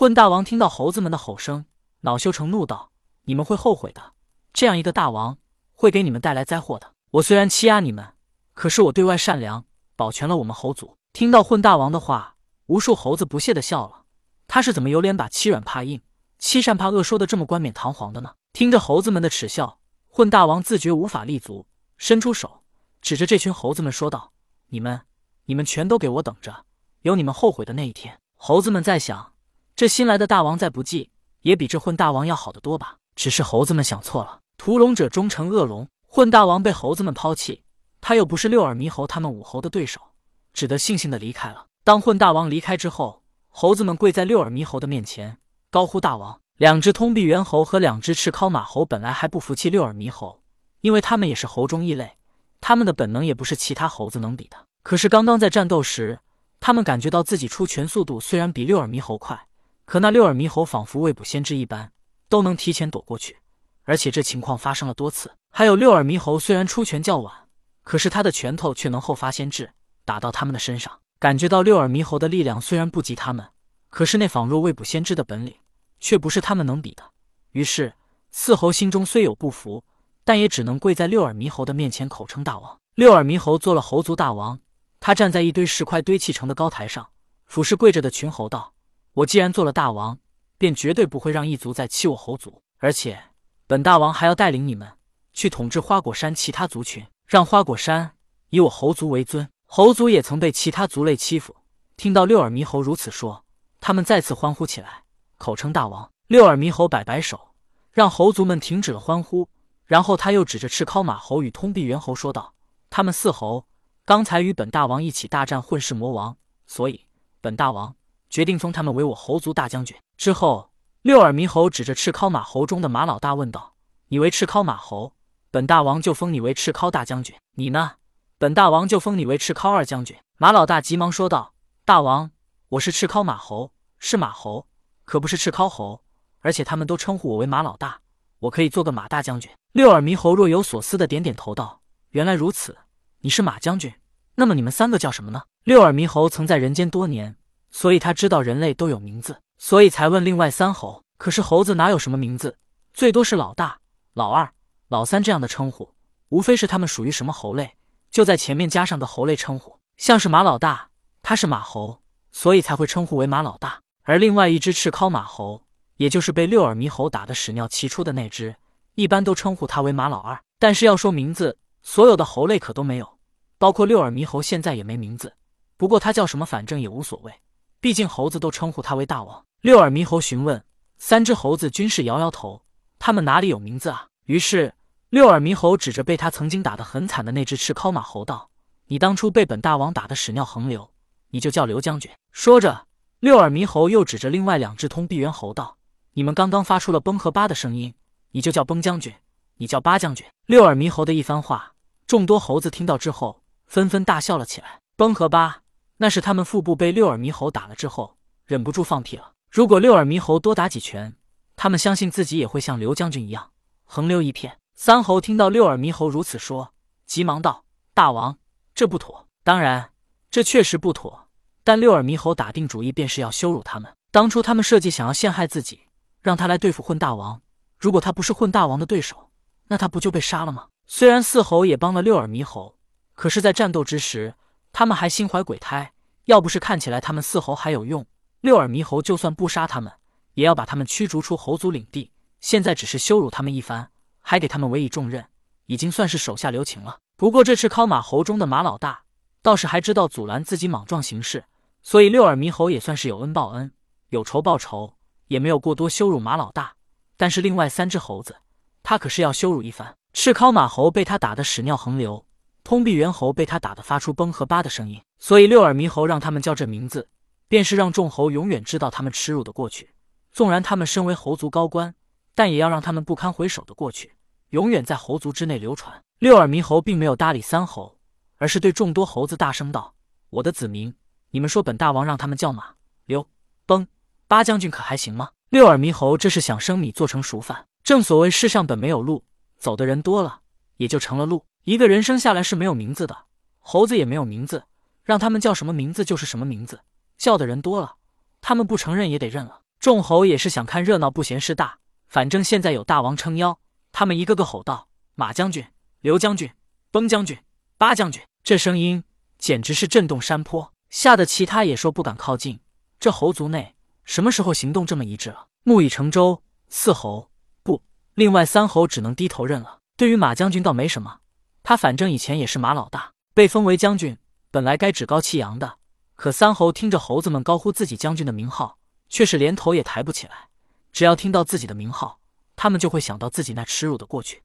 混大王听到猴子们的吼声，恼羞成怒道：“你们会后悔的！这样一个大王，会给你们带来灾祸的。我虽然欺压你们，可是我对外善良，保全了我们猴族。”听到混大王的话，无数猴子不屑的笑了。他是怎么有脸把欺软怕硬、欺善怕恶说的这么冠冕堂皇的呢？听着猴子们的耻笑，混大王自觉无法立足，伸出手指着这群猴子们说道：“你们，你们全都给我等着，有你们后悔的那一天。”猴子们在想。这新来的大王再不济，也比这混大王要好得多吧？只是猴子们想错了。屠龙者终成恶龙，混大王被猴子们抛弃，他又不是六耳猕猴他们五猴的对手，只得悻悻的离开了。当混大王离开之后，猴子们跪在六耳猕猴的面前，高呼大王。两只通臂猿猴和两只赤尻马猴本来还不服气六耳猕猴，因为他们也是猴中异类，他们的本能也不是其他猴子能比的。可是刚刚在战斗时，他们感觉到自己出拳速度虽然比六耳猕猴快。可那六耳猕猴仿佛未卜先知一般，都能提前躲过去，而且这情况发生了多次。还有六耳猕猴虽然出拳较晚，可是他的拳头却能后发先至，打到他们的身上。感觉到六耳猕猴的力量虽然不及他们，可是那仿若未卜先知的本领，却不是他们能比的。于是四猴心中虽有不服，但也只能跪在六耳猕猴的面前，口称大王。六耳猕猴做了猴族大王，他站在一堆石块堆砌成的高台上，俯视跪着的群猴道。我既然做了大王，便绝对不会让异族再欺我猴族。而且，本大王还要带领你们去统治花果山其他族群，让花果山以我猴族为尊。猴族也曾被其他族类欺负。听到六耳猕猴如此说，他们再次欢呼起来，口称大王。六耳猕猴摆摆手，让猴族们停止了欢呼。然后他又指着赤尻马猴与通臂猿猴说道：“他们四猴刚才与本大王一起大战混世魔王，所以本大王。”决定封他们为我猴族大将军。之后，六耳猕猴指着赤尻马猴中的马老大问道：“你为赤尻马猴，本大王就封你为赤尻大将军。你呢？本大王就封你为赤尻二将军。”马老大急忙说道：“大王，我是赤尻马猴，是马猴，可不是赤尻猴。而且他们都称呼我为马老大，我可以做个马大将军。”六耳猕猴若有所思的点点头道：“原来如此，你是马将军。那么你们三个叫什么呢？”六耳猕猴曾在人间多年。所以他知道人类都有名字，所以才问另外三猴。可是猴子哪有什么名字，最多是老大、老二、老三这样的称呼，无非是他们属于什么猴类，就在前面加上个猴类称呼。像是马老大，他是马猴，所以才会称呼为马老大。而另外一只赤尻马猴，也就是被六耳猕猴打得屎尿齐出的那只，一般都称呼他为马老二。但是要说名字，所有的猴类可都没有，包括六耳猕猴现在也没名字。不过他叫什么，反正也无所谓。毕竟猴子都称呼他为大王。六耳猕猴询问，三只猴子均是摇摇头，他们哪里有名字啊？于是六耳猕猴指着被他曾经打得很惨的那只赤尻马猴道：“你当初被本大王打得屎尿横流，你就叫刘将军。”说着，六耳猕猴又指着另外两只通臂猿猴道：“你们刚刚发出了崩和八的声音，你就叫崩将军，你叫八将军。”六耳猕猴的一番话，众多猴子听到之后纷纷大笑了起来。崩和八。那是他们腹部被六耳猕猴打了之后，忍不住放屁了。如果六耳猕猴多打几拳，他们相信自己也会像刘将军一样横流一片。三猴听到六耳猕猴如此说，急忙道：“大王，这不妥。当然，这确实不妥。但六耳猕猴打定主意，便是要羞辱他们。当初他们设计想要陷害自己，让他来对付混大王。如果他不是混大王的对手，那他不就被杀了吗？虽然四猴也帮了六耳猕猴，可是，在战斗之时。”他们还心怀鬼胎，要不是看起来他们四猴还有用，六耳猕猴就算不杀他们，也要把他们驱逐出猴族领地。现在只是羞辱他们一番，还给他们委以重任，已经算是手下留情了。不过这赤尻马猴中的马老大倒是还知道阻拦自己莽撞行事，所以六耳猕猴也算是有恩报恩，有仇报仇，也没有过多羞辱马老大。但是另外三只猴子，他可是要羞辱一番。赤尻马猴被他打得屎尿横流。通臂猿猴被他打得发出崩和八的声音，所以六耳猕猴让他们叫这名字，便是让众猴永远知道他们耻辱的过去。纵然他们身为猴族高官，但也要让他们不堪回首的过去，永远在猴族之内流传。六耳猕猴并没有搭理三猴，而是对众多猴子大声道：“我的子民，你们说本大王让他们叫马、刘、崩、八将军可还行吗？”六耳猕猴这是想生米做成熟饭。正所谓世上本没有路，走的人多了，也就成了路。一个人生下来是没有名字的，猴子也没有名字，让他们叫什么名字就是什么名字。叫的人多了，他们不承认也得认了。众猴也是想看热闹，不嫌事大。反正现在有大王撑腰，他们一个个吼道：“马将军、刘将军、崩将军、八将军！”这声音简直是震动山坡，吓得其他野兽不敢靠近。这猴族内什么时候行动这么一致了？木已成舟，四猴不，另外三猴只能低头认了。对于马将军倒没什么，他反正以前也是马老大，被封为将军，本来该趾高气扬的。可三猴听着猴子们高呼自己将军的名号，却是连头也抬不起来。只要听到自己的名号，他们就会想到自己那耻辱的过去。